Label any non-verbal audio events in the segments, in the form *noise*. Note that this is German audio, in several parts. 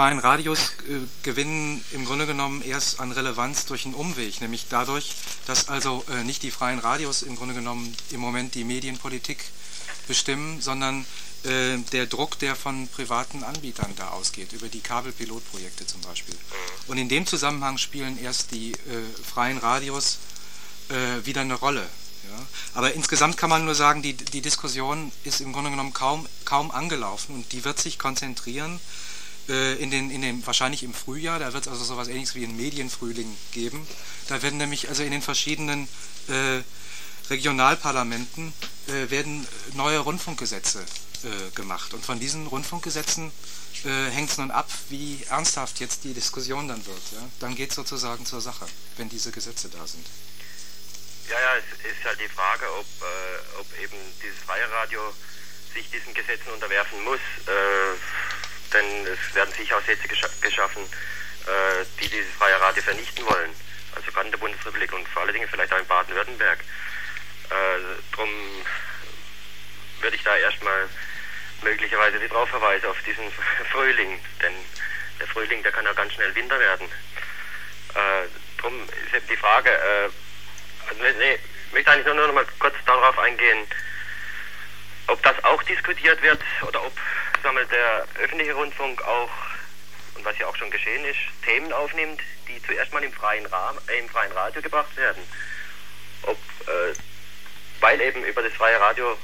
freien Radios äh, gewinnen im Grunde genommen erst an Relevanz durch einen Umweg, nämlich dadurch, dass also äh, nicht die freien Radios im Grunde genommen im Moment die Medienpolitik bestimmen, sondern äh, der Druck, der von privaten Anbietern da ausgeht, über die Kabelpilotprojekte zum Beispiel. Und in dem Zusammenhang spielen erst die äh, freien Radios äh, wieder eine Rolle. Ja. Aber insgesamt kann man nur sagen, die, die Diskussion ist im Grunde genommen kaum, kaum angelaufen und die wird sich konzentrieren in den, in den, wahrscheinlich im Frühjahr, da wird es also sowas ähnliches wie einen Medienfrühling geben. Da werden nämlich also in den verschiedenen äh, Regionalparlamenten äh, werden neue Rundfunkgesetze äh, gemacht. Und von diesen Rundfunkgesetzen äh, hängt es nun ab, wie ernsthaft jetzt die Diskussion dann wird. Ja? Dann geht es sozusagen zur Sache, wenn diese Gesetze da sind. Ja, ja, es ist halt die Frage, ob, äh, ob eben dieses freie Radio sich diesen Gesetzen unterwerfen muss. Denn es werden sicher auch Sätze geschaffen, äh, die dieses freie Radio vernichten wollen. Also gerade in der Bundesrepublik und vor allen Dingen vielleicht auch in Baden-Württemberg. Äh, drum würde ich da erstmal möglicherweise wieder drauf verweisen, auf diesen *laughs* Frühling. Denn der Frühling, der kann ja ganz schnell Winter werden. Äh, drum ist eben die Frage, äh, also, nee, ich möchte eigentlich nur noch mal kurz darauf eingehen, ob das auch diskutiert wird oder ob wir, der öffentliche Rundfunk auch, und was ja auch schon geschehen ist, Themen aufnimmt, die zuerst mal im freien, Rahmen, äh, im freien Radio gebracht werden. Ob, äh, weil eben über das freie Radio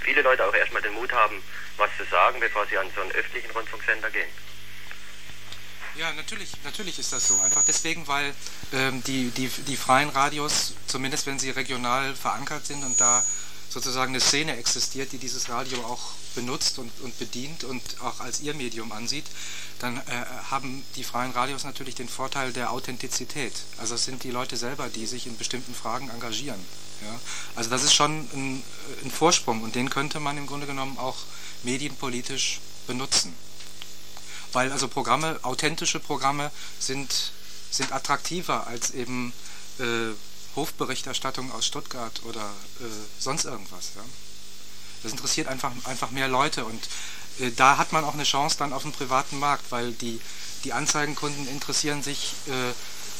viele Leute auch erstmal den Mut haben, was zu sagen, bevor sie an so einen öffentlichen Rundfunksender gehen. Ja, natürlich, natürlich ist das so. Einfach deswegen, weil ähm, die, die, die freien Radios, zumindest wenn sie regional verankert sind und da sozusagen eine Szene existiert, die dieses Radio auch benutzt und, und bedient und auch als ihr Medium ansieht, dann äh, haben die freien Radios natürlich den Vorteil der Authentizität. Also es sind die Leute selber, die sich in bestimmten Fragen engagieren. Ja? Also das ist schon ein, ein Vorsprung und den könnte man im Grunde genommen auch medienpolitisch benutzen. Weil also Programme, authentische Programme sind, sind attraktiver als eben äh, Hofberichterstattung aus Stuttgart oder äh, sonst irgendwas. Ja? Das interessiert einfach, einfach mehr Leute und äh, da hat man auch eine Chance dann auf dem privaten Markt, weil die, die Anzeigenkunden interessieren sich äh,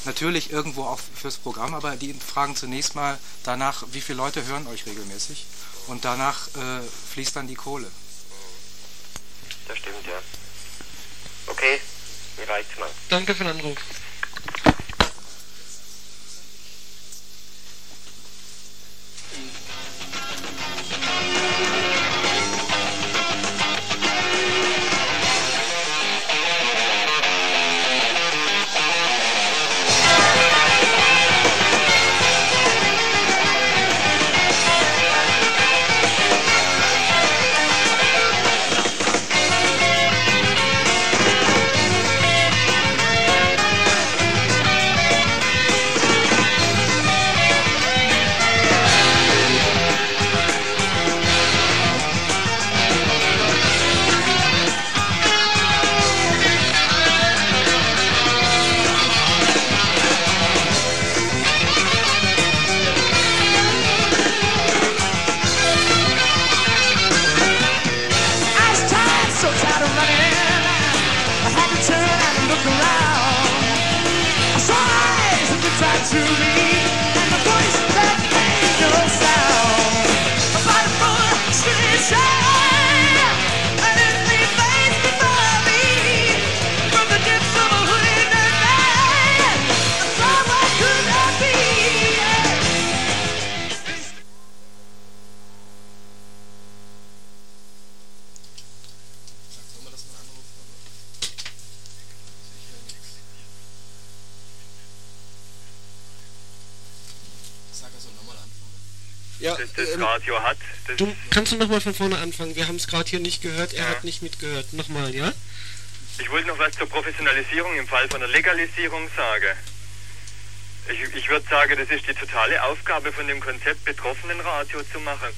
natürlich irgendwo auch fürs Programm, aber die fragen zunächst mal danach, wie viele Leute hören euch regelmäßig und danach äh, fließt dann die Kohle. Das stimmt, ja. Okay, mir reicht's mal. Danke für den Anruf. Radio hat. du kannst du nochmal von vorne anfangen. Wir haben es gerade hier nicht gehört. Er ja. hat nicht mitgehört. Nochmal, ja? Ich wollte noch was zur Professionalisierung im Fall von der Legalisierung sagen. Ich, ich würde sagen, das ist die totale Aufgabe von dem Konzept betroffenen Radio zu machen.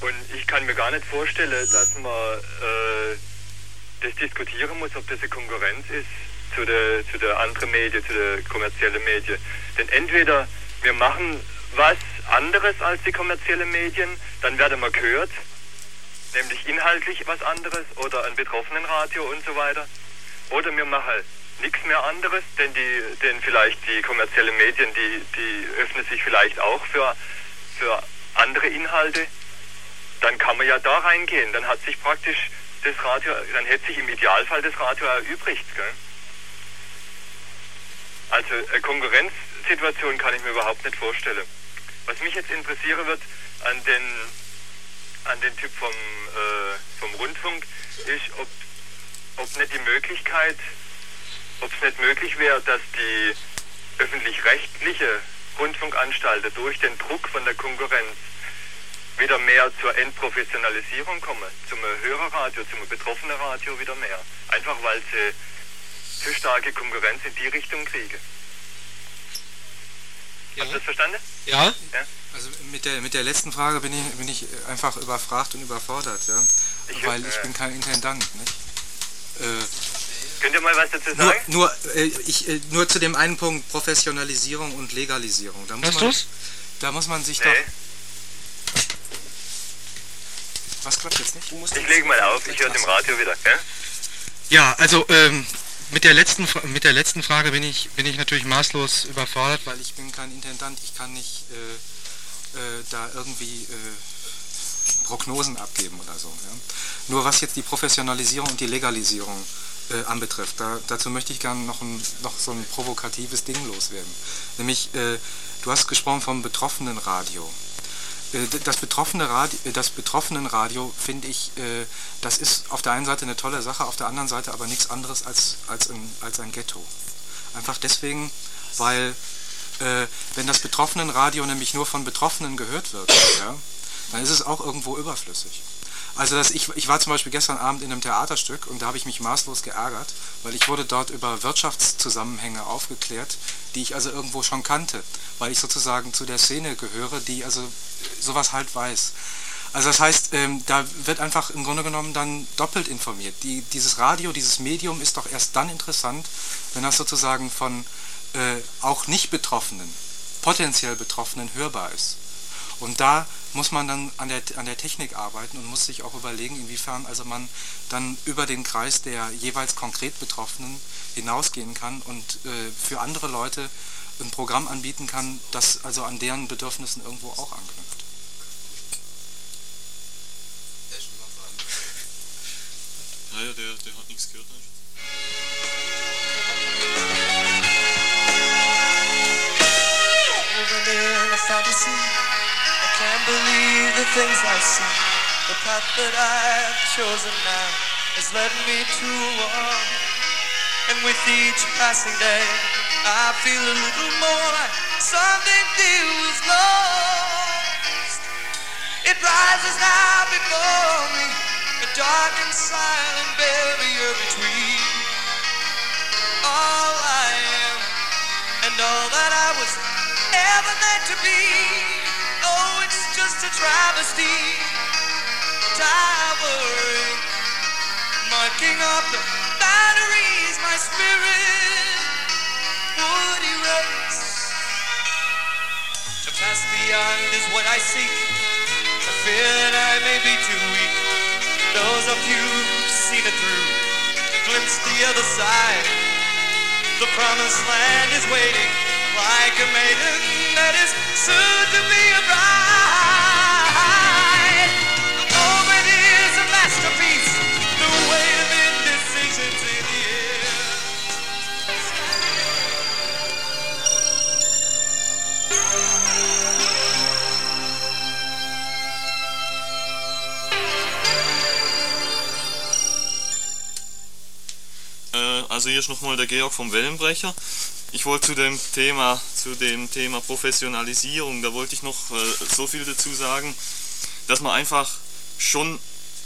Und ich kann mir gar nicht vorstellen, dass man äh, das diskutieren muss, ob das eine Konkurrenz ist zu der, zu der anderen Medien, zu der kommerziellen Medien. Denn entweder wir machen was anderes als die kommerziellen Medien, dann werden wir gehört, nämlich inhaltlich was anderes oder ein betroffenen Radio und so weiter. oder wir machen nichts mehr anderes, denn die, denn vielleicht die kommerziellen Medien, die, die öffnen sich vielleicht auch für, für andere Inhalte, dann kann man ja da reingehen. Dann hat sich praktisch das Radio, dann hätte sich im Idealfall das Radio erübrigt. Gell? Also eine Konkurrenzsituation kann ich mir überhaupt nicht vorstellen. Was mich jetzt interessieren wird an den, an den Typ vom, äh, vom Rundfunk, ist, ob, ob nicht die Möglichkeit, ob es nicht möglich wäre, dass die öffentlich-rechtliche Rundfunkanstalten durch den Druck von der Konkurrenz wieder mehr zur Entprofessionalisierung kommen, zum Hörerradio, zum betroffenen Radio wieder mehr. Einfach weil sie zu starke Konkurrenz in die Richtung kriegen. Ja. Hast du das verstanden? Ja. ja. Also mit der, mit der letzten Frage bin ich, bin ich einfach überfragt und überfordert, ja. Ich, weil ich äh, bin kein Intendant, nicht? Äh, Könnt ihr mal was dazu sagen? Nur, nur, äh, ich, äh, nur zu dem einen Punkt Professionalisierung und Legalisierung. Da muss Hast man, du's? Da muss man sich nee. doch. Was klappt jetzt nicht? ich lege mal auf, ich höre es im Radio wieder. Ja, ja also ähm, mit der letzten mit der letzten Frage bin ich bin ich natürlich maßlos überfordert, weil ich bin kein Intendant, ich kann nicht äh, äh, da irgendwie äh, Prognosen abgeben oder so. Ja. Nur was jetzt die Professionalisierung und die Legalisierung äh, anbetrifft, da, dazu möchte ich gerne noch, ein, noch so ein provokatives Ding loswerden. Nämlich, äh, du hast gesprochen vom betroffenen Radio. Äh, das betroffene Radio, äh, das Betroffenenradio finde ich, äh, das ist auf der einen Seite eine tolle Sache, auf der anderen Seite aber nichts anderes als, als, ein, als ein Ghetto. Einfach deswegen, weil wenn das Betroffenenradio nämlich nur von Betroffenen gehört wird, ja, dann ist es auch irgendwo überflüssig. Also das, ich, ich war zum Beispiel gestern Abend in einem Theaterstück und da habe ich mich maßlos geärgert, weil ich wurde dort über Wirtschaftszusammenhänge aufgeklärt, die ich also irgendwo schon kannte, weil ich sozusagen zu der Szene gehöre, die also sowas halt weiß. Also das heißt, ähm, da wird einfach im Grunde genommen dann doppelt informiert. Die, dieses Radio, dieses Medium ist doch erst dann interessant, wenn das sozusagen von äh, auch nicht Betroffenen, potenziell Betroffenen hörbar ist. Und da muss man dann an der, an der Technik arbeiten und muss sich auch überlegen, inwiefern also man dann über den Kreis der jeweils konkret Betroffenen hinausgehen kann und äh, für andere Leute ein Programm anbieten kann, das also an deren Bedürfnissen irgendwo auch anknüpft. Naja, der, der hat nichts gehört. Over can't believe the things I see. The path that I've chosen now has led me to war. And with each passing day, I feel a little more like something new is lost. It rises now before me, a dark and silent barrier between all I am and all that I was ever meant to be Oh, just a travesty, towering, marking up the batteries my spirit would erase. To pass beyond is what I seek. I fear that I may be too weak. Those of you who've seen it through, glimpse the other side. The promised land is waiting like a maiden bride. Also hier ist nochmal der Georg vom Wellenbrecher. Ich wollte zu dem Thema, zu dem Thema Professionalisierung, da wollte ich noch äh, so viel dazu sagen, dass man einfach schon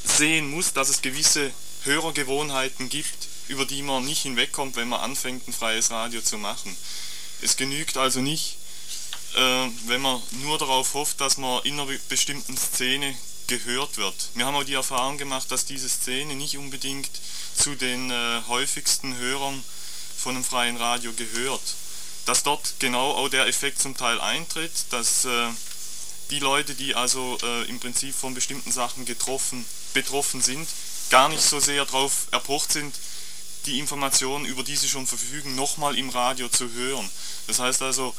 sehen muss, dass es gewisse Hörergewohnheiten gibt, über die man nicht hinwegkommt, wenn man anfängt, ein freies Radio zu machen. Es genügt also nicht, äh, wenn man nur darauf hofft, dass man in einer bestimmten Szene gehört wird. Wir haben auch die Erfahrung gemacht, dass diese Szene nicht unbedingt zu den äh, häufigsten Hörern von einem freien Radio gehört. Dass dort genau auch der Effekt zum Teil eintritt, dass äh, die Leute, die also äh, im Prinzip von bestimmten Sachen getroffen, betroffen sind, gar nicht so sehr darauf erpocht sind, die Informationen, über die sie schon verfügen, nochmal im Radio zu hören. Das heißt also,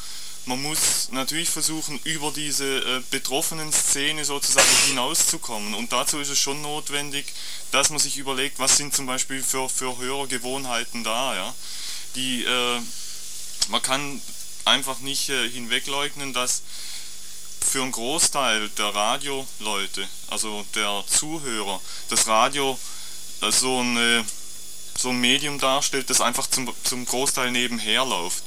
man muss natürlich versuchen, über diese äh, betroffenen Szene sozusagen hinauszukommen. Und dazu ist es schon notwendig, dass man sich überlegt, was sind zum Beispiel für, für Hörergewohnheiten da. Ja? Die, äh, man kann einfach nicht äh, hinwegleugnen, dass für einen Großteil der Radioleute, also der Zuhörer, das Radio äh, so, eine, so ein Medium darstellt, das einfach zum, zum Großteil nebenher läuft.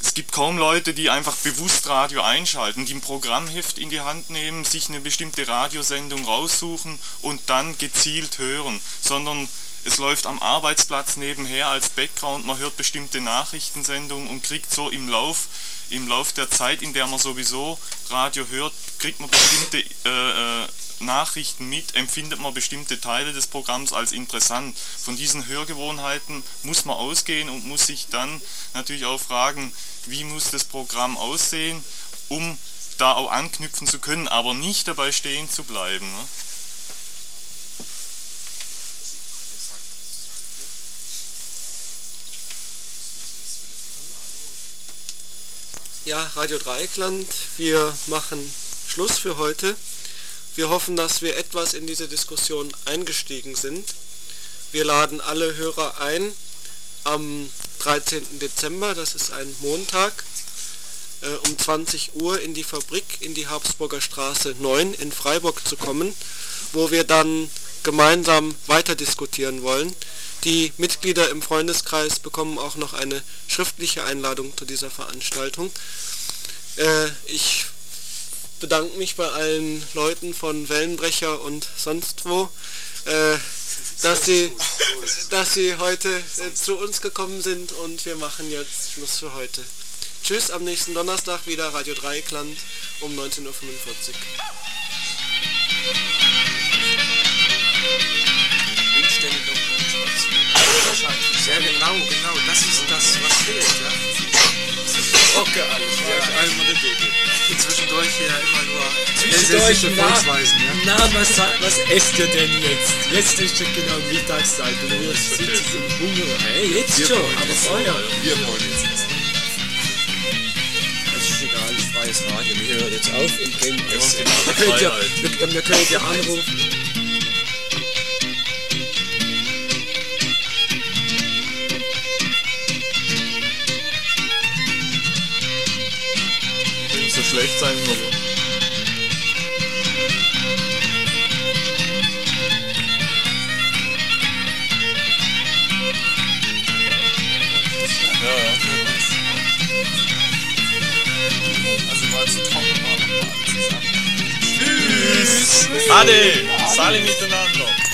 Es gibt kaum Leute, die einfach bewusst Radio einschalten, die ein Programmheft in die Hand nehmen, sich eine bestimmte Radiosendung raussuchen und dann gezielt hören, sondern es läuft am Arbeitsplatz nebenher als Background, man hört bestimmte Nachrichtensendungen und kriegt so im Lauf, im Lauf der Zeit, in der man sowieso Radio hört, kriegt man bestimmte äh, äh, Nachrichten mit, empfindet man bestimmte Teile des Programms als interessant. Von diesen Hörgewohnheiten muss man ausgehen und muss sich dann natürlich auch fragen, wie muss das Programm aussehen, um da auch anknüpfen zu können, aber nicht dabei stehen zu bleiben. Ne? Ja, Radio Dreieckland, wir machen Schluss für heute. Wir hoffen, dass wir etwas in diese Diskussion eingestiegen sind. Wir laden alle Hörer ein, am 13. Dezember, das ist ein Montag, äh, um 20 Uhr in die Fabrik in die Habsburger Straße 9 in Freiburg zu kommen, wo wir dann gemeinsam weiter diskutieren wollen. Die Mitglieder im Freundeskreis bekommen auch noch eine schriftliche Einladung zu dieser Veranstaltung. Äh, ich bedanke mich bei allen Leuten von Wellenbrecher und sonst wo, äh, dass, sie, dass sie heute äh, zu uns gekommen sind und wir machen jetzt Schluss für heute. Tschüss, am nächsten Donnerstag wieder Radio Dreieckland um 19.45 Uhr. Ja, genau, genau, das ist das, was fehlt, ja. Okay, alles, ja, einmal der Deckel zwischendurch hier immer nur zwischendurch na, ja? na was, was esst ihr denn jetzt? Jetzt ist es genau Mittagszeit und wir sitzen im Hunger. Hey, jetzt wir schon, aber vorher. Wir wollen jetzt essen. Das ist egal, freies Radio. Wir hören jetzt auf und gehen essen. Wir können ja, wir, wir können ja anrufen. Schlecht sein oder Ja, ja. Also mal zu trocken zusammen. Tschüss! Ade! Sali miteinander!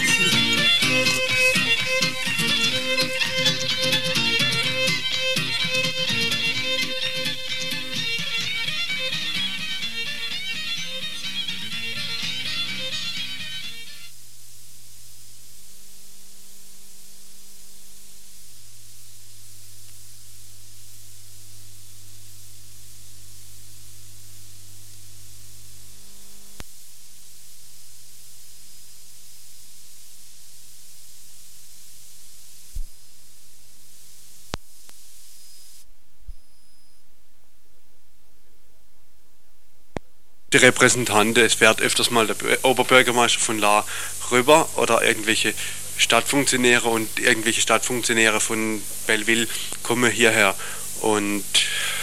Die Repräsentanten, es fährt öfters mal der Oberbürgermeister von La rüber oder irgendwelche Stadtfunktionäre und irgendwelche Stadtfunktionäre von Belleville kommen hierher und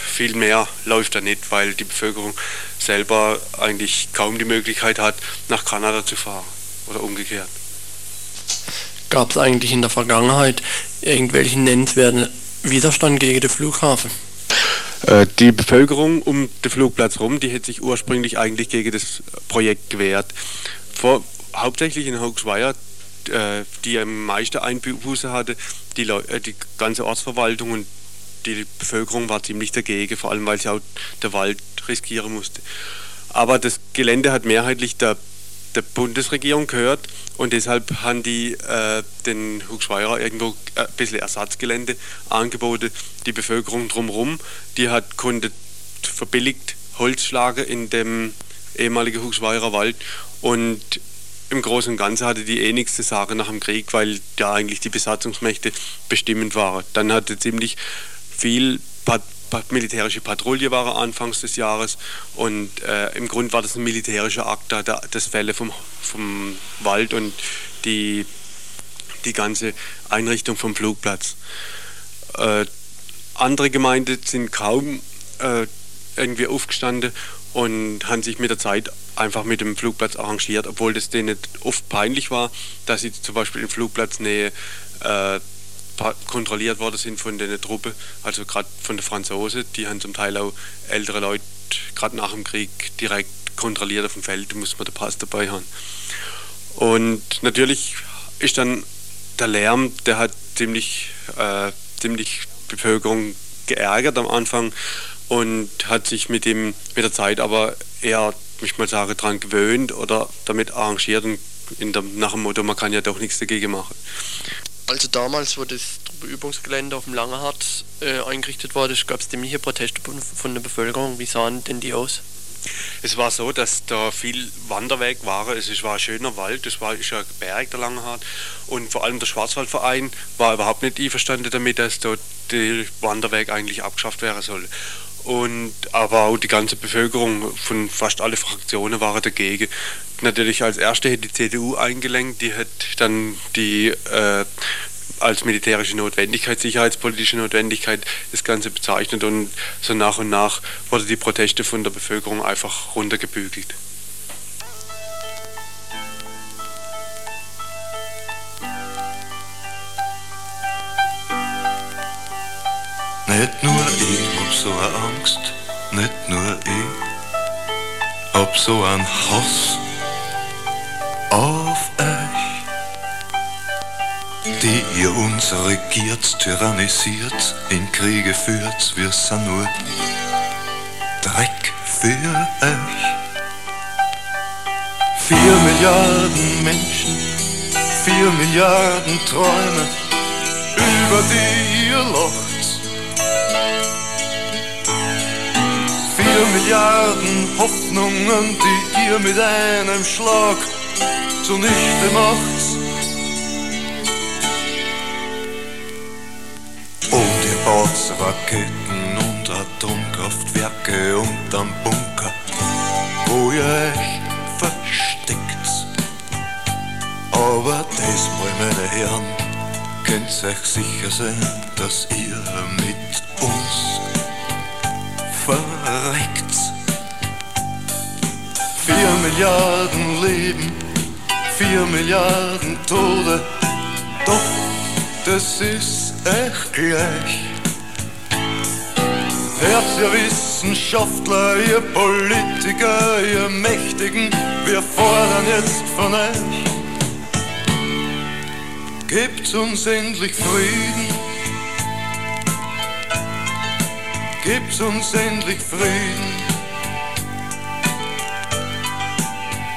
viel mehr läuft da nicht, weil die Bevölkerung selber eigentlich kaum die Möglichkeit hat, nach Kanada zu fahren oder umgekehrt. Gab es eigentlich in der Vergangenheit irgendwelchen nennenswerten Widerstand gegen den Flughafen? Äh, die Bevölkerung um den Flugplatz rum, die hätte sich ursprünglich eigentlich gegen das Projekt gewehrt. Vor, hauptsächlich in Hoaxwire, äh, die am meisten Einbuße hatte, die, äh, die ganze Ortsverwaltung und die Bevölkerung war ziemlich dagegen, vor allem weil sie auch der Wald riskieren musste. Aber das Gelände hat mehrheitlich der der Bundesregierung gehört und deshalb haben die äh, den Hugschweirer irgendwo ein bisschen Ersatzgelände angeboten. Die Bevölkerung drumherum, die hat konnte verbilligt Holz schlagen in dem ehemaligen Hugschweirer Wald und im Großen und Ganzen hatte die eh nichts zu sagen nach dem Krieg, weil ja eigentlich die Besatzungsmächte bestimmend waren. Dann hatte ziemlich viel Pat militärische Patrouille war anfangs des Jahres und äh, im Grunde war das ein militärischer Akt, da das Fälle vom, vom Wald und die, die ganze Einrichtung vom Flugplatz. Äh, andere Gemeinden sind kaum äh, irgendwie aufgestanden und haben sich mit der Zeit einfach mit dem Flugplatz arrangiert, obwohl das denen oft peinlich war, dass sie zum Beispiel in Flugplatznähe äh, kontrolliert worden sind von der Truppe, also gerade von den Franzosen, die haben zum Teil auch ältere Leute gerade nach dem Krieg direkt kontrolliert auf dem Feld, da muss man den Pass dabei haben. Und natürlich ist dann der Lärm, der hat ziemlich, äh, ziemlich Bevölkerung geärgert am Anfang und hat sich mit, dem, mit der Zeit aber eher, ich mal sagen, daran gewöhnt oder damit arrangiert und der, nach dem Motto, man kann ja doch nichts dagegen machen. Also damals, wo das Übungsgelände auf dem Langerhart äh, eingerichtet wurde, gab es ziemliche Proteste von der Bevölkerung. Wie sahen denn die aus? Es war so, dass da viel Wanderweg war. Es war ein schöner Wald, es war ein Berg, der Langerhart. Und vor allem der Schwarzwaldverein war überhaupt nicht einverstanden damit, dass dort der Wanderweg eigentlich abgeschafft werden soll. Und, aber auch die ganze Bevölkerung von fast alle Fraktionen waren dagegen. Natürlich als erste hätte die CDU eingelenkt, die hat dann die äh, als militärische Notwendigkeit, sicherheitspolitische Notwendigkeit das Ganze bezeichnet und so nach und nach wurde die Proteste von der Bevölkerung einfach runtergebügelt. Nicht nur ich so eine Angst, nicht nur ich hab so einen Hass auf euch, die ihr uns regiert, tyrannisiert, in Kriege führt, wir sind nur Dreck für euch. Vier Milliarden Menschen, vier Milliarden Träume, über die ihr lacht Vier Milliarden Hoffnungen, die ihr mit einem Schlag zunichte macht. Und ihr baut Raketen und Atomkraftwerke unterm Bunker, wo ihr euch versteckt. Aber das mal, meine Herren, könnt euch sicher sein, dass ihr mit uns verreckt. Milliarden Leben, vier Milliarden Tode, doch das ist echt gleich. Hört ihr Wissenschaftler, ihr Politiker, ihr Mächtigen, wir fordern jetzt von euch. Gebt uns endlich Frieden Gebt uns endlich Frieden.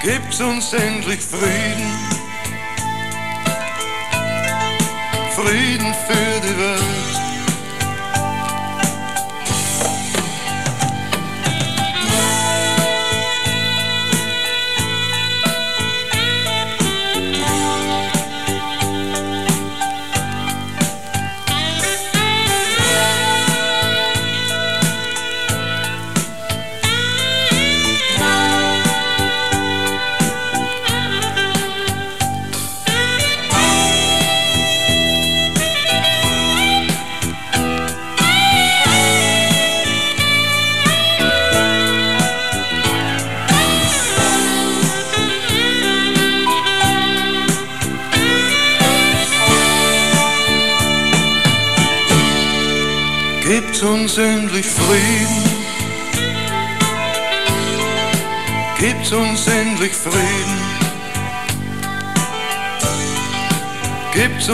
Gebt uns endlich Frieden. Frieden für die Welt.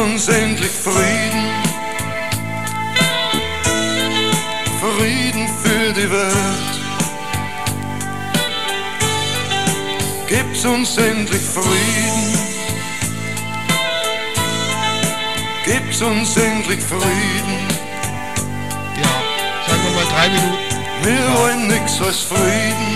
Uns endlich Frieden. Frieden für die Welt. Gebt uns endlich Frieden. Gebt uns endlich Frieden drei Minuten. Wir wollen nix als Frieden.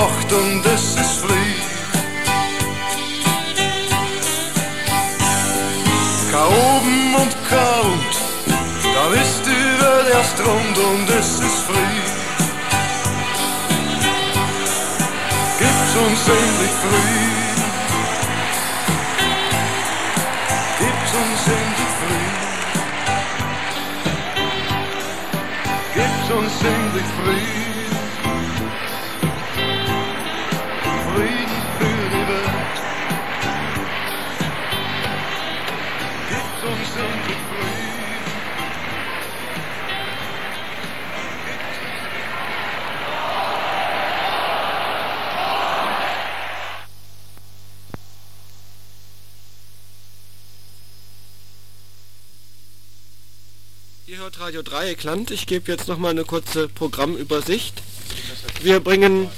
Macht und es ist Fried. Kein oben und kein und, dann ist die Welt erst rund und es ist Fried. Gibt's uns endlich Fried. Gibt's uns endlich Fried. Gibt's uns endlich Fried. Frieden Radio Dreieckland. Ich gebe jetzt nochmal eine kurze Programmübersicht. Wir bringen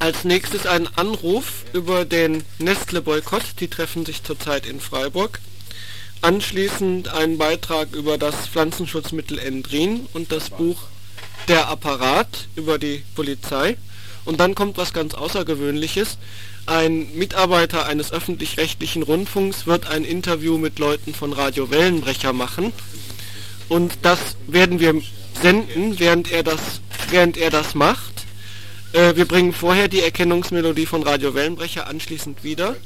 als nächstes einen Anruf über den Nestle-Boykott. Die treffen sich zurzeit in Freiburg. Anschließend einen Beitrag über das Pflanzenschutzmittel Endrin und das Buch Der Apparat über die Polizei. Und dann kommt was ganz Außergewöhnliches. Ein Mitarbeiter eines öffentlich-rechtlichen Rundfunks wird ein Interview mit Leuten von Radio Wellenbrecher machen. Und das werden wir senden, während er das, während er das macht. Äh, wir bringen vorher die Erkennungsmelodie von Radio Wellenbrecher anschließend wieder.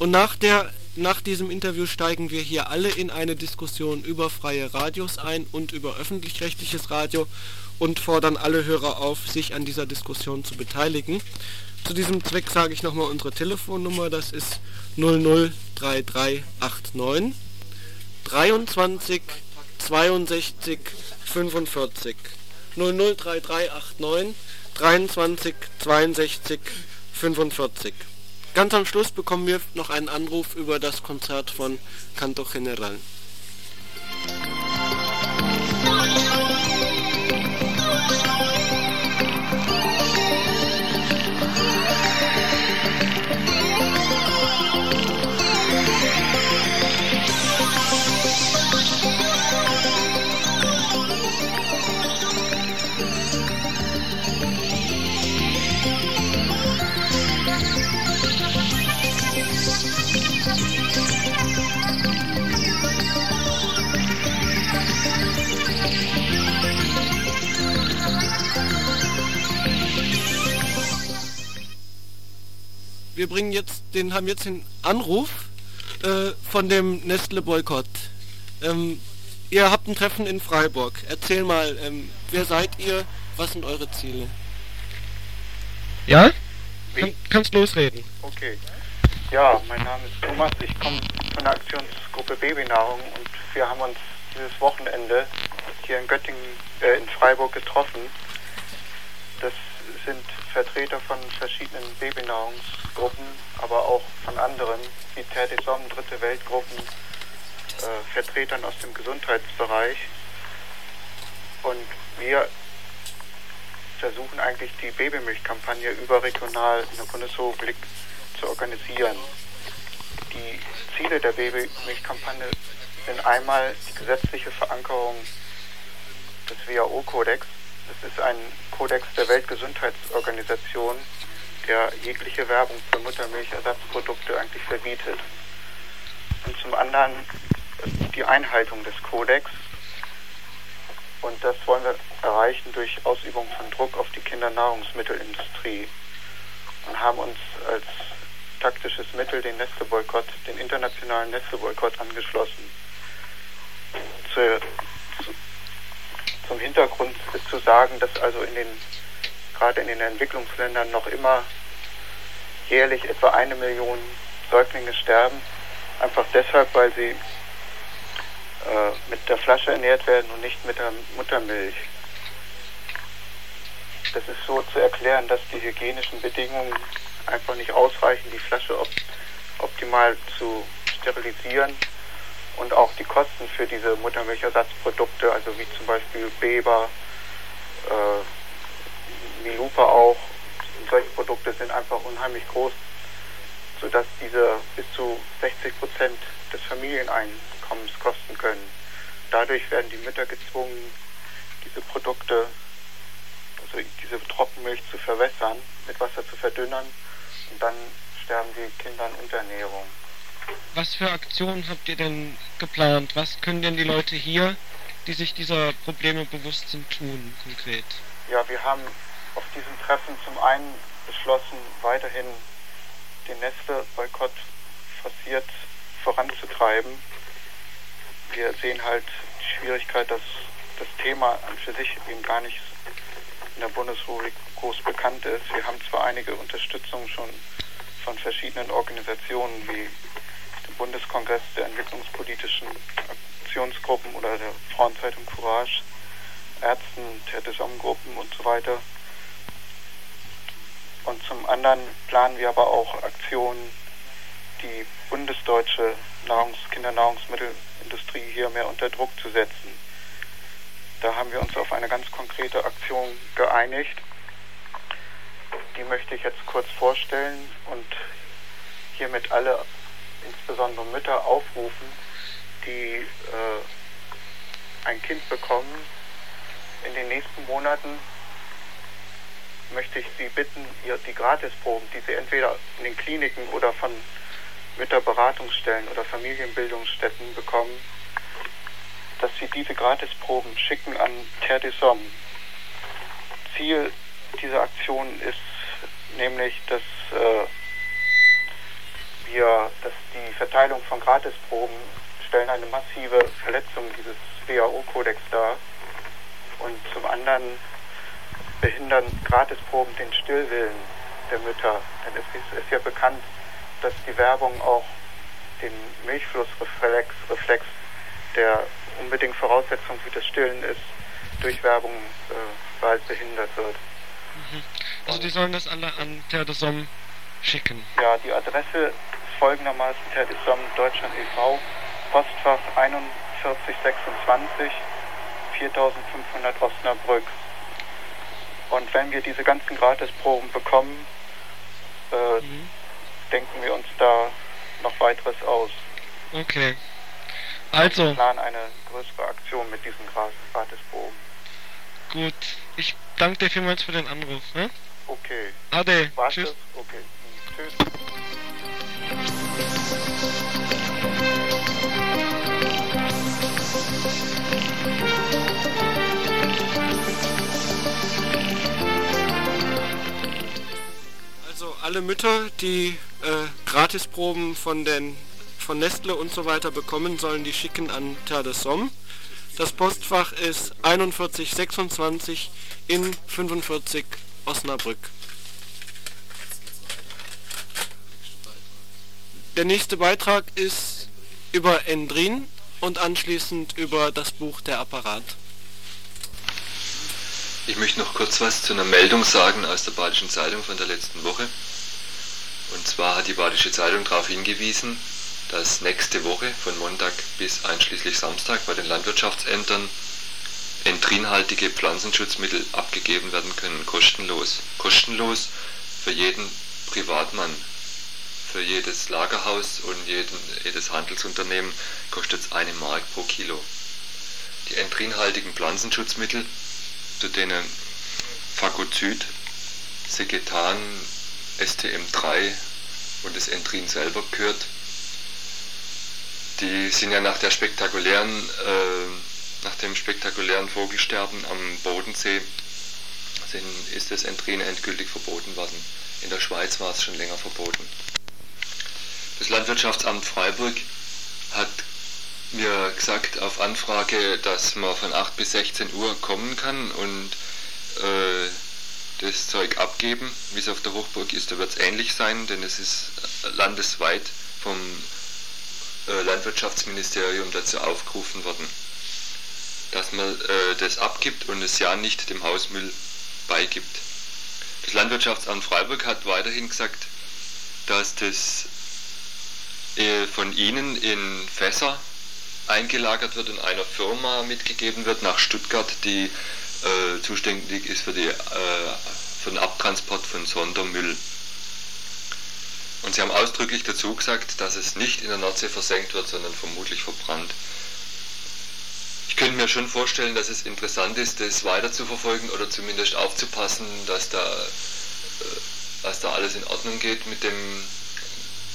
Und nach, der, nach diesem Interview steigen wir hier alle in eine Diskussion über freie Radios ein und über öffentlich-rechtliches Radio und fordern alle Hörer auf, sich an dieser Diskussion zu beteiligen. Zu diesem Zweck sage ich nochmal unsere Telefonnummer, das ist 003389 23 62 45 003389 23 62 45. Ganz am Schluss bekommen wir noch einen Anruf über das Konzert von Canto General. Wir bringen jetzt den, haben jetzt den Anruf äh, von dem Nestle Boykott. Ähm, ihr habt ein Treffen in Freiburg. Erzähl mal, ähm, wer seid ihr? Was sind eure Ziele? Ja? Kann, kannst losreden. Okay. Ja, mein Name ist Thomas, ich komme von der Aktionsgruppe Babynahrung und wir haben uns dieses Wochenende hier in Göttingen, äh, in Freiburg getroffen. Das Vertreter von verschiedenen Babynahrungsgruppen, aber auch von anderen, wie Terre des Hommes, Dritte Weltgruppen, äh, Vertretern aus dem Gesundheitsbereich. Und wir versuchen eigentlich die Babymilchkampagne überregional in der Bundesrepublik zu organisieren. Die Ziele der Babymilchkampagne sind einmal die gesetzliche Verankerung des WHO-Kodex. Das ist ein Kodex der Weltgesundheitsorganisation, der jegliche Werbung für Muttermilchersatzprodukte eigentlich verbietet. Und zum anderen die Einhaltung des Kodex. Und das wollen wir erreichen durch Ausübung von Druck auf die Kindernahrungsmittelindustrie. Und haben uns als taktisches Mittel den Nestle-Boykott, den internationalen Nestle-Boykott angeschlossen. Zu, zu, zum Hintergrund zu sagen, dass also in den, gerade in den Entwicklungsländern noch immer jährlich etwa eine Million Säuglinge sterben, einfach deshalb, weil sie äh, mit der Flasche ernährt werden und nicht mit der Muttermilch. Das ist so zu erklären, dass die hygienischen Bedingungen einfach nicht ausreichen, die Flasche op optimal zu sterilisieren und auch die Kosten für diese Muttermilchersatzprodukte, also wie zum Beispiel Beber, äh, Milupa auch, solche Produkte sind einfach unheimlich groß, sodass diese bis zu 60 Prozent des Familieneinkommens kosten können. Dadurch werden die Mütter gezwungen, diese Produkte, also diese Trockenmilch zu verwässern, mit Wasser zu verdünnern und dann sterben die Kinder an Unterernährung. Was für Aktionen habt ihr denn geplant? Was können denn die Leute hier, die sich dieser Probleme bewusst sind, tun konkret? Ja, wir haben auf diesem Treffen zum einen beschlossen, weiterhin den Nestle-Boykott forciert voranzutreiben. Wir sehen halt die Schwierigkeit, dass das Thema an für sich eben gar nicht in der Bundesrepublik groß bekannt ist. Wir haben zwar einige Unterstützung schon von verschiedenen Organisationen wie dem Bundeskongress der entwicklungspolitischen Aktionsgruppen oder der Frauenzeitung Courage, Ärzten, Theatersammengruppen und so weiter. Und zum anderen planen wir aber auch Aktionen, die bundesdeutsche Nahrungs Kindernahrungsmittelindustrie hier mehr unter Druck zu setzen. Da haben wir uns auf eine ganz konkrete Aktion geeinigt. Die möchte ich jetzt kurz vorstellen und hiermit alle, insbesondere Mütter, aufrufen, die äh, ein Kind bekommen. In den nächsten Monaten möchte ich Sie bitten, ihr die Gratisproben, die Sie entweder in den Kliniken oder von Mütterberatungsstellen oder Familienbildungsstätten bekommen, dass Sie diese Gratisproben schicken an Terre des Hommes. Ziel dieser Aktion ist nämlich, dass äh, wir, dass die Verteilung von Gratisproben stellen eine massive Verletzung dieses WHO-Kodex dar und zum anderen behindern Gratisproben den Stillwillen der Mütter. Denn es ist, ja bekannt, dass die Werbung auch den Milchflussreflex, Reflex, der unbedingt Voraussetzung für das Stillen ist, durch Werbung äh, bald behindert wird. Mhm. Also die sollen das alle an Somme schicken? Ja, die Adresse folgendermaßen Terre de Somme Deutschland e.V. Postfach 4126 4500 Osnabrück. Und wenn wir diese ganzen Gratisproben bekommen, äh, mhm. denken wir uns da noch weiteres aus. Okay. Also. Wir planen eine größere Aktion mit diesen Gratisproben. Gut. Ich danke dir vielmals für den Anruf. Ne? Okay. Ade. War's Tschüss. Okay. Tschüss. Also alle Mütter, die äh, Gratisproben von den von Nestle und so weiter bekommen, sollen die schicken an Terre de Somme. Das Postfach ist 4126 in 45 Osnabrück. Der nächste Beitrag ist über Endrin und anschließend über das Buch Der Apparat. Ich möchte noch kurz was zu einer Meldung sagen aus der Badischen Zeitung von der letzten Woche. Und zwar hat die Badische Zeitung darauf hingewiesen, dass nächste Woche von Montag bis einschließlich Samstag bei den Landwirtschaftsämtern entrinhaltige Pflanzenschutzmittel abgegeben werden können, kostenlos. Kostenlos für jeden Privatmann. Für jedes Lagerhaus und jeden, jedes Handelsunternehmen kostet es eine Mark pro Kilo. Die entrinhaltigen Pflanzenschutzmittel, zu denen Phagozid, Segetan, STM3 und das Entrin selber gehört, die sind ja nach der spektakulären, äh, nach dem spektakulären Vogelsterben am Bodensee sind, ist das Entrin endgültig verboten worden. In der Schweiz war es schon länger verboten. Das Landwirtschaftsamt Freiburg hat mir gesagt auf Anfrage, dass man von 8 bis 16 Uhr kommen kann und äh, das Zeug abgeben. Wie es auf der Hochburg ist, da wird es ähnlich sein, denn es ist landesweit vom äh, Landwirtschaftsministerium dazu aufgerufen worden, dass man äh, das abgibt und es ja nicht dem Hausmüll beigibt. Das Landwirtschaftsamt Freiburg hat weiterhin gesagt, dass das äh, von Ihnen in Fässer eingelagert wird und einer Firma mitgegeben wird nach Stuttgart, die äh, zuständig ist für, die, äh, für den Abtransport von Sondermüll. Und Sie haben ausdrücklich dazu gesagt, dass es nicht in der Nordsee versenkt wird, sondern vermutlich verbrannt. Ich könnte mir schon vorstellen, dass es interessant ist, das weiter zu verfolgen oder zumindest aufzupassen, dass da, äh, dass da alles in Ordnung geht mit, dem,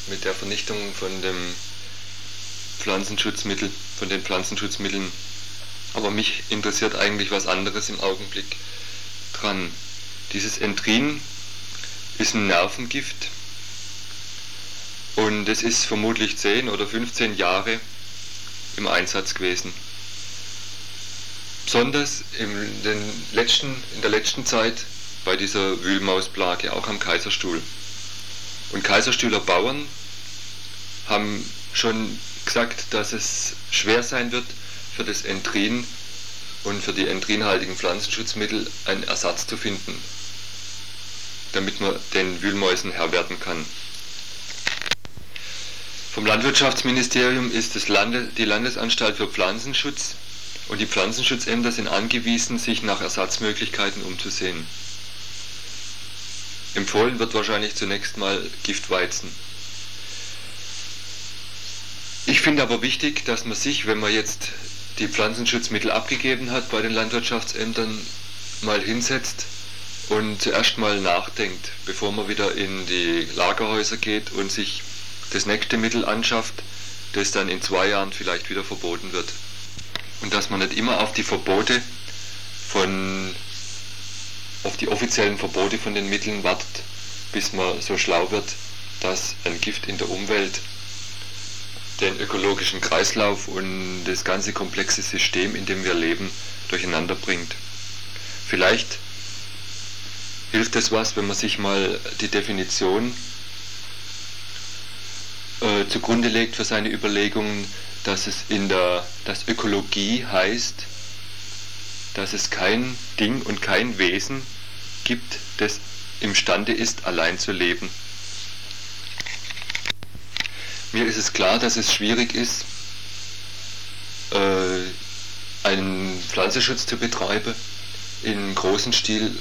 mit der Vernichtung von dem Pflanzenschutzmittel, von den Pflanzenschutzmitteln. Aber mich interessiert eigentlich was anderes im Augenblick dran. Dieses Entrin ist ein Nervengift und es ist vermutlich 10 oder 15 Jahre im Einsatz gewesen. Besonders in, den letzten, in der letzten Zeit bei dieser Wühlmausplage, auch am Kaiserstuhl. Und Kaiserstühler Bauern haben schon gesagt, dass es schwer sein wird, für das Entrin und für die entrinhaltigen Pflanzenschutzmittel einen Ersatz zu finden, damit man den Wühlmäusen Herr werden kann. Vom Landwirtschaftsministerium ist das Lande, die Landesanstalt für Pflanzenschutz und die Pflanzenschutzämter sind angewiesen, sich nach Ersatzmöglichkeiten umzusehen. Empfohlen wird wahrscheinlich zunächst mal Giftweizen. Ich finde aber wichtig, dass man sich, wenn man jetzt die Pflanzenschutzmittel abgegeben hat bei den Landwirtschaftsämtern, mal hinsetzt und zuerst mal nachdenkt, bevor man wieder in die Lagerhäuser geht und sich das nächste Mittel anschafft, das dann in zwei Jahren vielleicht wieder verboten wird. Und dass man nicht immer auf die Verbote von, auf die offiziellen Verbote von den Mitteln wartet, bis man so schlau wird, dass ein Gift in der Umwelt den ökologischen Kreislauf und das ganze komplexe System, in dem wir leben, durcheinander bringt. Vielleicht hilft es was, wenn man sich mal die Definition äh, zugrunde legt für seine Überlegungen, dass es in der, dass Ökologie heißt, dass es kein Ding und kein Wesen gibt, das imstande ist, allein zu leben. Mir ist es klar, dass es schwierig ist, äh, einen Pflanzenschutz zu betreiben in großem Stil,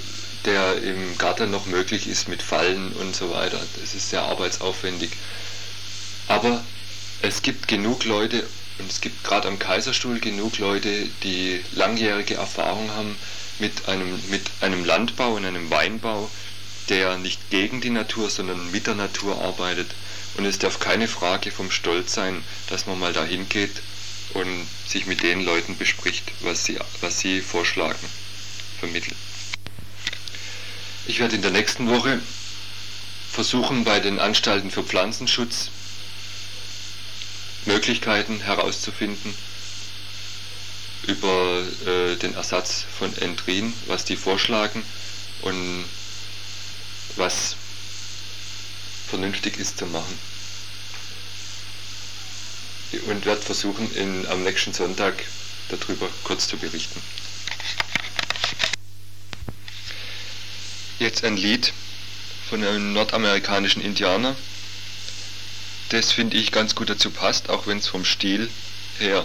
der im Garten noch möglich ist mit Fallen und so weiter. Das ist sehr arbeitsaufwendig. Aber es gibt genug Leute, und es gibt gerade am Kaiserstuhl genug Leute, die langjährige Erfahrung haben mit einem, mit einem Landbau und einem Weinbau, der nicht gegen die Natur, sondern mit der Natur arbeitet. Und es darf keine Frage vom Stolz sein, dass man mal dahin geht und sich mit den Leuten bespricht, was sie, was sie vorschlagen, vermitteln. Ich werde in der nächsten Woche versuchen, bei den Anstalten für Pflanzenschutz Möglichkeiten herauszufinden über äh, den Ersatz von Entrin, was die vorschlagen und was vernünftig ist zu machen. Und werde versuchen, in, am nächsten Sonntag darüber kurz zu berichten. Jetzt ein Lied von einem nordamerikanischen Indianer das finde ich ganz gut dazu passt, auch wenn es vom Stil her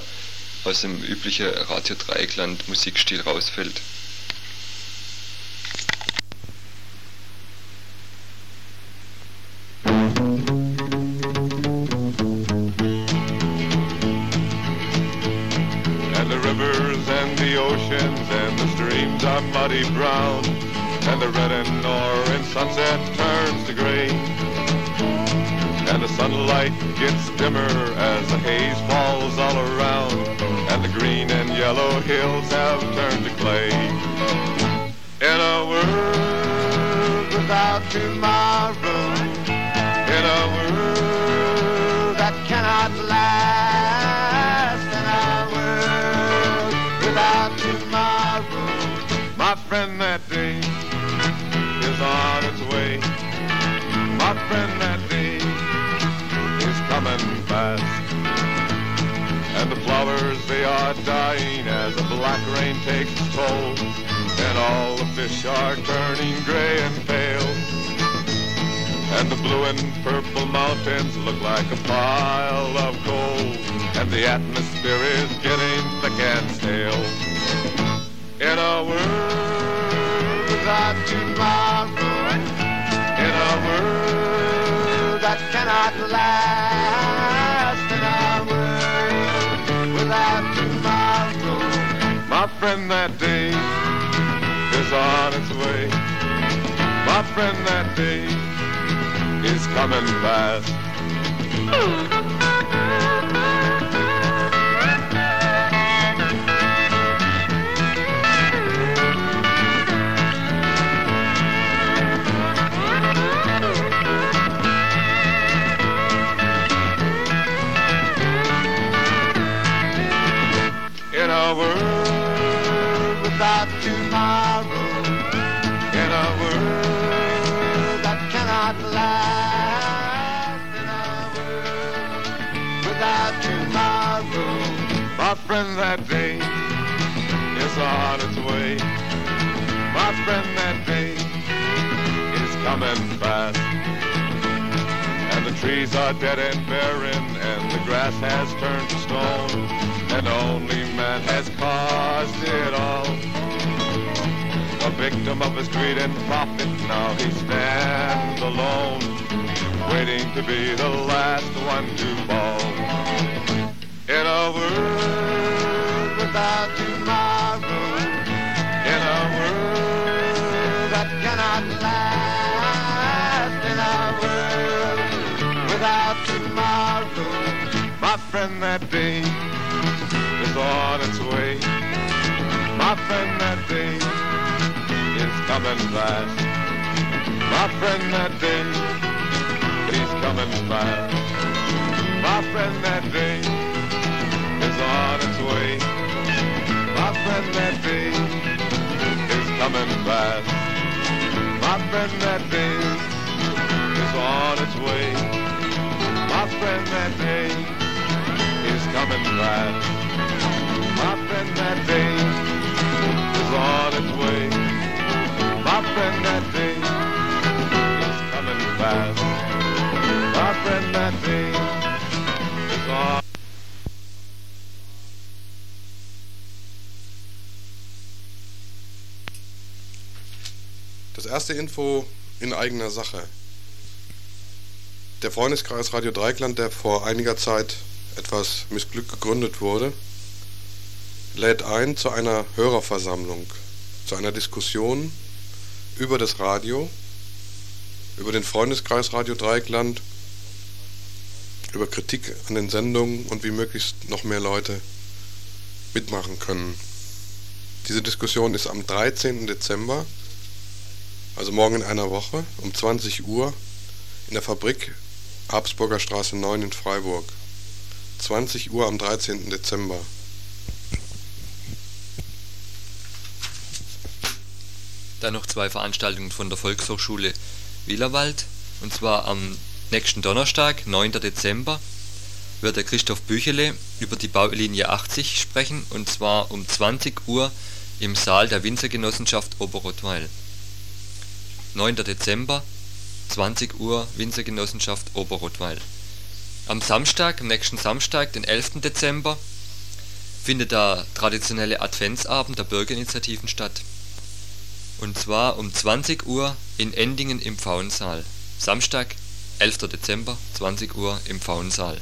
aus dem üblichen Radio Dreieckland Musikstil rausfällt. And the rivers and the oceans and the streams are muddy brown. And the red and orange sunset turns to gray. And the sunlight gets dimmer as the haze falls all around, and the green and yellow hills have turned to clay. In a world without tomorrow, in a world that cannot last, in a world without tomorrow, my friend, that day is on its way. My friend, that day is coming fast. And the flowers, they are dying as the black rain takes its toll. And all the fish are turning gray and pale. And the blue and purple mountains look like a pile of gold. And the atmosphere is getting thick and stale. In a world without tomorrow, in a world that cannot last in a world without tomorrow. My friend, that day is on its way. My friend, that day is coming fast. *laughs* is on its way. My friend, that day is coming fast. And the trees are dead and barren, and the grass has turned to stone, and only man has caused it all. A victim of his greed and profit, now he stands alone, waiting to be the last one to fall. In a world without tomorrow, friend, that day is on its way. My friend, that day is coming fast. My friend, that day, he's coming fast. My friend, that day is on its way. My friend, that day is coming fast. My friend, that day is on its way. My friend, that day coming. My friend, that day is on its way. Friend, that day is coming fast. Friend, that day is on. Das erste Info in eigener Sache. Der Freundeskreis Radio Dreikland, der vor einiger Zeit etwas missglückt gegründet wurde, lädt ein zu einer Hörerversammlung, zu einer Diskussion über das Radio, über den Freundeskreis Radio Dreikland, über Kritik an den Sendungen und wie möglichst noch mehr Leute mitmachen können. Diese Diskussion ist am 13. Dezember, also morgen in einer Woche, um 20 Uhr in der Fabrik Habsburger Straße 9 in Freiburg. 20 Uhr am 13. Dezember. Dann noch zwei Veranstaltungen von der Volkshochschule Wielerwald. Und zwar am nächsten Donnerstag, 9. Dezember, wird der Christoph Büchele über die Baulinie 80 sprechen. Und zwar um 20 Uhr im Saal der Winzergenossenschaft Oberrottweil. 9. Dezember, 20 Uhr, Winzergenossenschaft Oberrottweil. Am Samstag, am nächsten Samstag, den 11. Dezember, findet der traditionelle Adventsabend der Bürgerinitiativen statt. Und zwar um 20 Uhr in Endingen im Pfauensaal. Samstag, 11. Dezember, 20 Uhr im Pfauensaal.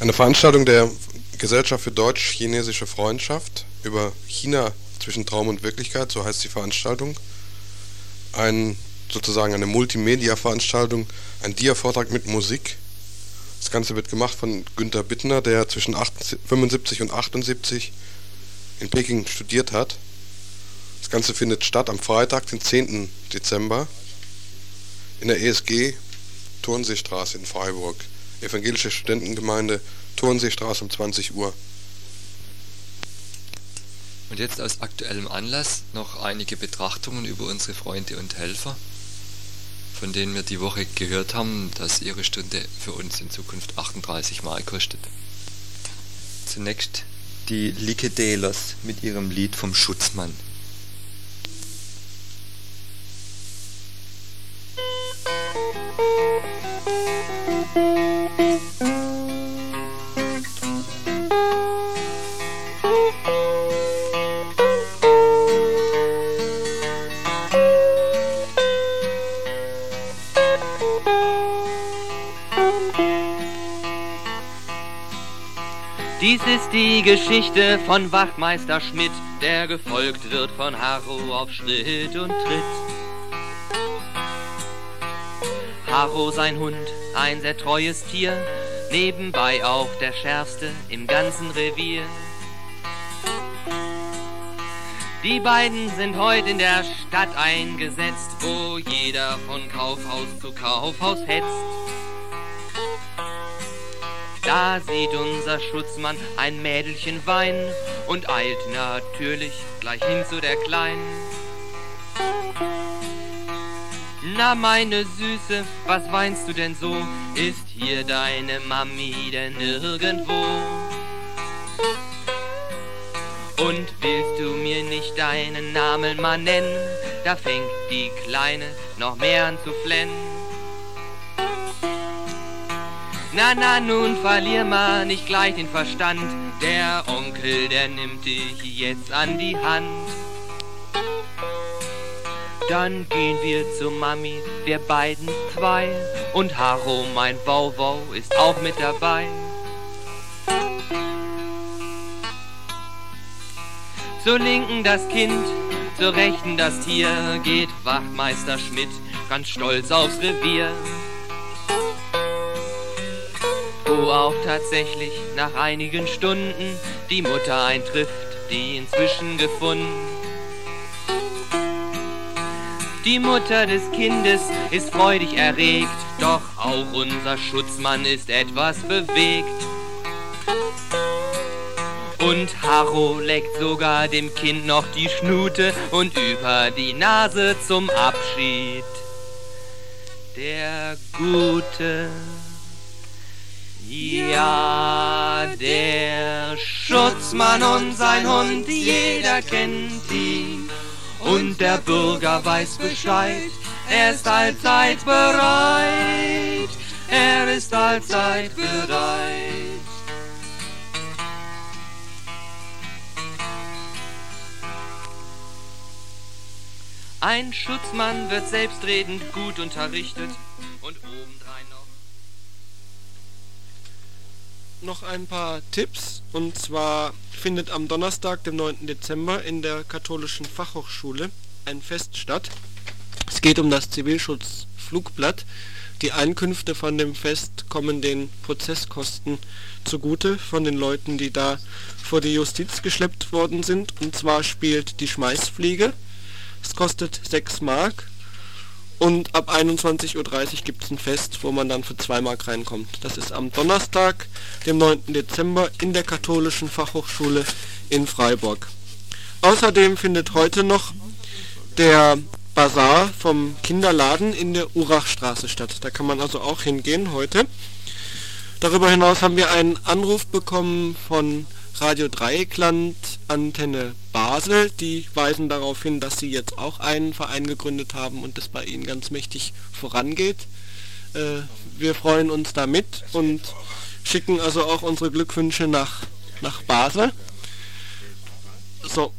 Eine Veranstaltung der Gesellschaft für deutsch-chinesische Freundschaft über China zwischen Traum und Wirklichkeit, so heißt die Veranstaltung. Ein, sozusagen eine Multimedia-Veranstaltung, ein Dia-Vortrag mit Musik. Das Ganze wird gemacht von Günter Bittner, der zwischen 75 und 78 in Peking studiert hat. Das Ganze findet statt am Freitag, den 10. Dezember in der ESG Turnseestraße in Freiburg. Evangelische Studentengemeinde Turnseestraße um 20 Uhr. Und jetzt aus aktuellem Anlass noch einige Betrachtungen über unsere Freunde und Helfer, von denen wir die Woche gehört haben, dass ihre Stunde für uns in Zukunft 38 Mark kostet. Zunächst die Likedelos mit ihrem Lied vom Schutzmann. Dies Geschichte von Wachtmeister Schmidt, der gefolgt wird von Harro auf Schritt und Tritt. Harro sein Hund, ein sehr treues Tier, nebenbei auch der schärfste im ganzen Revier. Die beiden sind heute in der Stadt eingesetzt, wo jeder von Kaufhaus zu Kaufhaus hetzt. Da sieht unser Schutzmann ein Mädelchen weinen und eilt natürlich gleich hin zu der Kleinen. Na meine Süße, was weinst du denn so? Ist hier deine Mami denn nirgendwo? Und willst du mir nicht deinen Namen mal nennen? Da fängt die Kleine noch mehr an zu flennen. Na, na, nun verlier mal nicht gleich den Verstand. Der Onkel, der nimmt dich jetzt an die Hand. Dann gehen wir zu Mami, wir beiden zwei. Und Haro, mein Wauwau, ist auch mit dabei. Zur Linken das Kind, zur Rechten das Tier, geht Wachtmeister Schmidt ganz stolz aufs Revier wo auch tatsächlich nach einigen Stunden die Mutter eintrifft, die inzwischen gefunden. Die Mutter des Kindes ist freudig erregt, doch auch unser Schutzmann ist etwas bewegt. Und Harro leckt sogar dem Kind noch die Schnute und über die Nase zum Abschied. Der Gute. Ja, der Schutzmann und sein Hund, jeder kennt ihn. Und der Bürger weiß Bescheid, er ist allzeit bereit. Er ist allzeit bereit. Ein Schutzmann wird selbstredend gut unterrichtet und obendrein noch ein paar Tipps. Und zwar findet am Donnerstag, dem 9. Dezember, in der Katholischen Fachhochschule ein Fest statt. Es geht um das Zivilschutzflugblatt. Die Einkünfte von dem Fest kommen den Prozesskosten zugute von den Leuten, die da vor die Justiz geschleppt worden sind. Und zwar spielt die Schmeißfliege. Es kostet 6 Mark und ab 21.30 Uhr gibt es ein Fest, wo man dann für 2 Mark reinkommt. Das ist am Donnerstag, dem 9. Dezember in der Katholischen Fachhochschule in Freiburg. Außerdem findet heute noch der Bazar vom Kinderladen in der Urachstraße statt. Da kann man also auch hingehen heute. Darüber hinaus haben wir einen Anruf bekommen von Radio Dreieckland Antenne Basel. Die weisen darauf hin, dass sie jetzt auch einen Verein gegründet haben und das bei ihnen ganz mächtig vorangeht. Äh, wir freuen uns damit und schicken also auch unsere Glückwünsche nach, nach Basel. So,